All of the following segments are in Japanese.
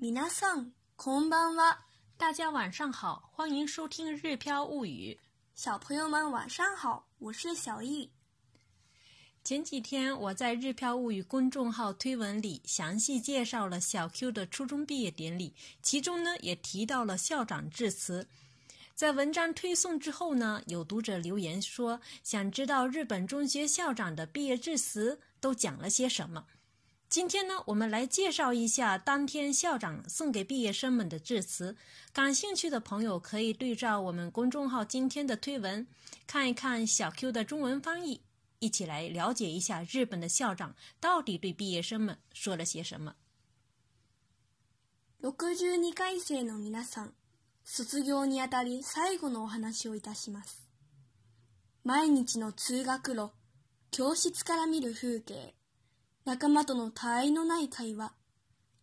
皆さん、こんばんは。大家晚上好，欢迎收听《日飘物语》。小朋友们晚上好，我是小易。前几天我在《日飘物语》公众号推文里详细介绍了小 Q 的初中毕业典礼，其中呢也提到了校长致辞。在文章推送之后呢，有读者留言说，想知道日本中学校长的毕业致辞都讲了些什么。 今天呢，我们来介绍一下当天校长送给毕业生们的致辞。感兴趣的朋友可以对照我们公众号今天的推文，看一看小 Q 的中文翻译，一起来了解一下日本的校长到底对毕业生们说了些什么。六十二回生の皆さん。卒業にあたり最後のお話をいたします。毎日の通学路、教室から見る風景、 仲間との他愛のない会話、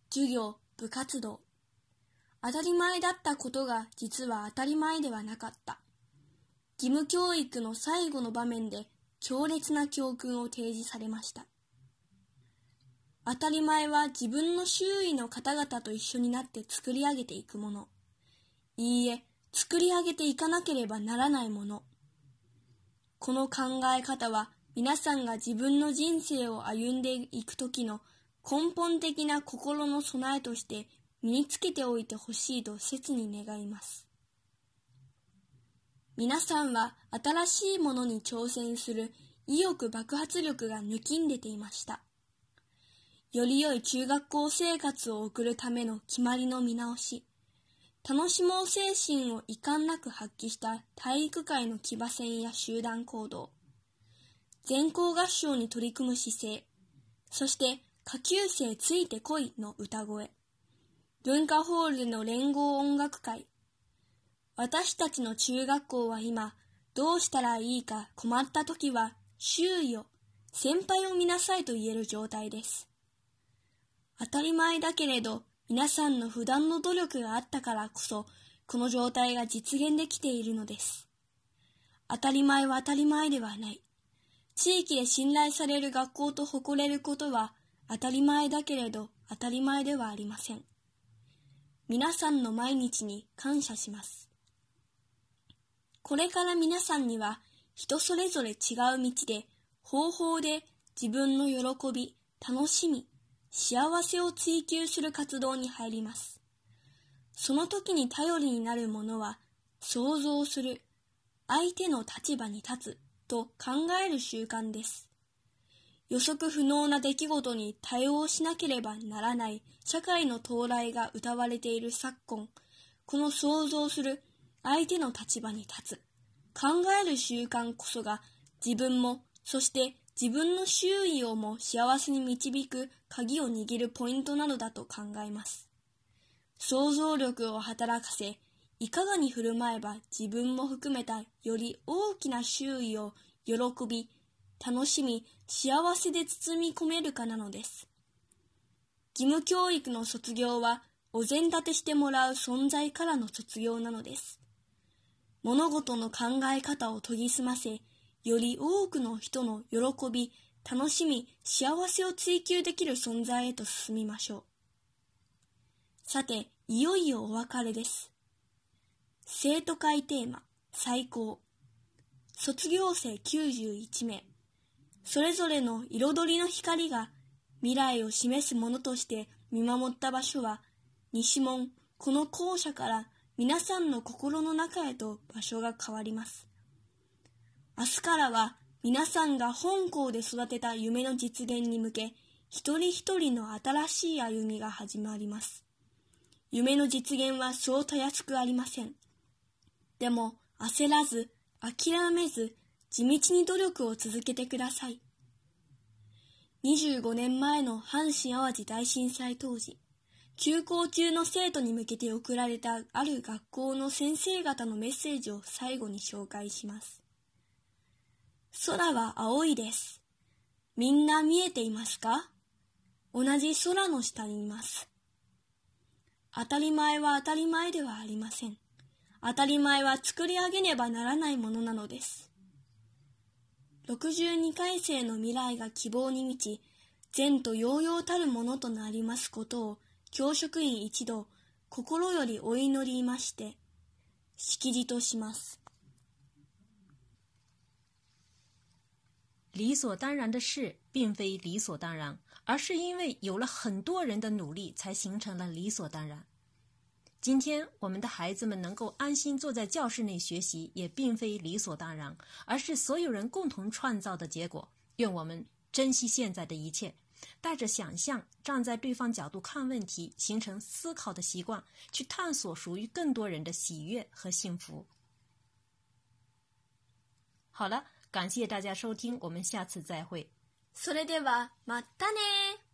授業、部活動。当たり前だったことが実は当たり前ではなかった。義務教育の最後の場面で強烈な教訓を提示されました。当たり前は自分の周囲の方々と一緒になって作り上げていくもの。いいえ、作り上げていかなければならないもの。この考え方は皆さんが自分の人生を歩んでいくときの根本的な心の備えとして身につけておいてほしいと切に願います。皆さんは新しいものに挑戦する意欲爆発力が抜きんでていました。より良い中学校生活を送るための決まりの見直し、楽しもう精神を遺憾なく発揮した体育会の騎馬戦や集団行動、全校合唱に取り組む姿勢、そして下級生ついてこいの歌声、文化ホールでの連合音楽会、私たちの中学校は今、どうしたらいいか困った時は、周囲を、先輩を見なさいと言える状態です。当たり前だけれど、皆さんの普段の努力があったからこそ、この状態が実現できているのです。当たり前は当たり前ではない。地域で信頼される学校と誇れることは当たり前だけれど当たり前ではありません。皆さんの毎日に感謝します。これから皆さんには人それぞれ違う道で方法で自分の喜び、楽しみ、幸せを追求する活動に入ります。その時に頼りになるものは、想像する、相手の立場に立つと考える習慣です。予測不能な出来事に対応しなければならない社会の到来が謳われている昨今、この想像する相手の立場に立つ、考える習慣こそが自分も、そして自分の周囲をも幸せに導く鍵を握るポイントなのだと考えます。想像力を働かせ、いかがに振る舞えば自分も含めたより大きな周囲を喜び、楽しみ、幸せで包み込めるかなのです。義務教育の卒業はお膳立てしてもらう存在からの卒業なのです。物事の考え方を研ぎ澄ませ、より多くの人の喜び、楽しみ、幸せを追求できる存在へと進みましょう。さて、いよいよお別れです。生徒会テーマ、最高。卒業生91名。それぞれの彩りの光が未来を示すものとして見守った場所は、西門、この校舎から皆さんの心の中へと場所が変わります。明日からは皆さんが本校で育てた夢の実現に向け、一人一人の新しい歩みが始まります。夢の実現はそうたやすくありません。でも焦らず、諦めず、地道に努力を続けてください。25年前の阪神淡路大震災当時、休校中の生徒に向けて送られたある学校の先生方のメッセージを最後に紹介します。空は青いです。みんな見えていますか？同じ空の下にいます。当たり前は当たり前ではありません。当たり前は作り上げねばならないものなのです。62回生の未来が希望に満ち、善と揚々たるものとなりますことを教職員一同、心よりお祈りまして、式辞とします。理所当然的事，并非理所当然，而是因为有了很多人的努力，才形成了理所当然。今天，我们的孩子们能够安心坐在教室内学习，也并非理所当然，而是所有人共同创造的结果。愿我们珍惜现在的一切，带着想象，站在对方角度看问题，形成思考的习惯，去探索属于更多人的喜悦和幸福。好了，感谢大家收听，我们下次再会。それではまたね。